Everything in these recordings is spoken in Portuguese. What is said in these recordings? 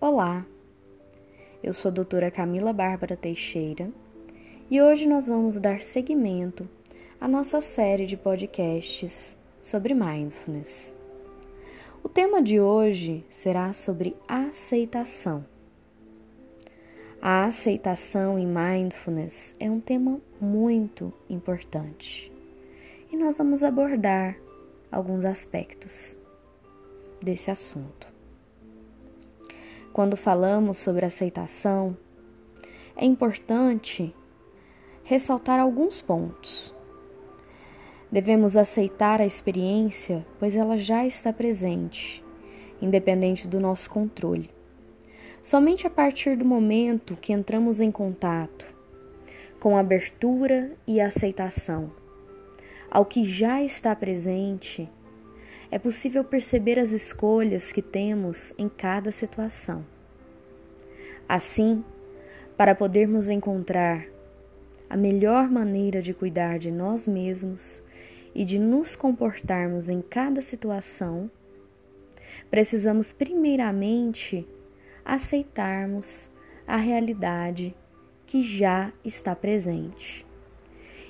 Olá, eu sou a doutora Camila Bárbara Teixeira e hoje nós vamos dar seguimento à nossa série de podcasts sobre mindfulness. O tema de hoje será sobre aceitação. A aceitação em mindfulness é um tema muito importante e nós vamos abordar alguns aspectos desse assunto. Quando falamos sobre aceitação, é importante ressaltar alguns pontos. Devemos aceitar a experiência, pois ela já está presente, independente do nosso controle. Somente a partir do momento que entramos em contato com abertura e aceitação ao que já está presente, é possível perceber as escolhas que temos em cada situação. Assim, para podermos encontrar a melhor maneira de cuidar de nós mesmos e de nos comportarmos em cada situação, precisamos primeiramente aceitarmos a realidade que já está presente.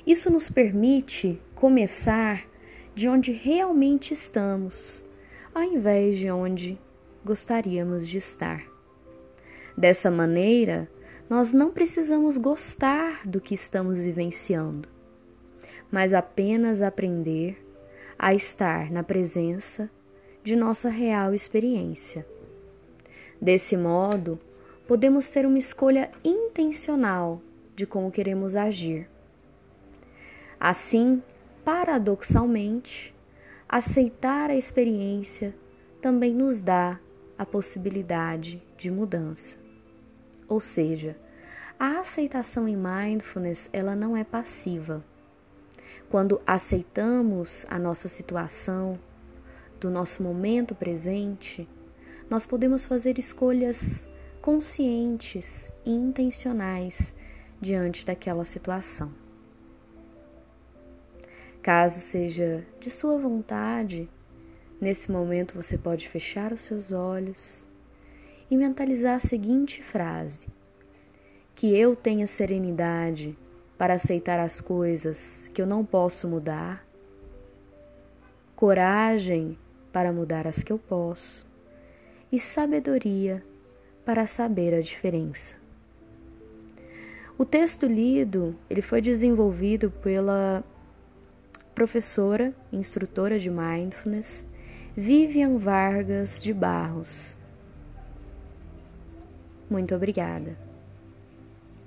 Isso nos permite começar de onde realmente estamos, ao invés de onde gostaríamos de estar. Dessa maneira, nós não precisamos gostar do que estamos vivenciando, mas apenas aprender a estar na presença de nossa real experiência. Desse modo, podemos ter uma escolha intencional de como queremos agir. Assim, paradoxalmente, aceitar a experiência também nos dá a possibilidade de mudança. Ou seja, a aceitação em mindfulness, ela não é passiva. Quando aceitamos a nossa situação, do nosso momento presente, nós podemos fazer escolhas conscientes e intencionais diante daquela situação. Caso seja de sua vontade, nesse momento você pode fechar os seus olhos e mentalizar a seguinte frase: Que eu tenha serenidade para aceitar as coisas que eu não posso mudar, coragem para mudar as que eu posso e sabedoria para saber a diferença. O texto lido, ele foi desenvolvido pela professora, instrutora de mindfulness, Vivian Vargas de Barros. Muito obrigada.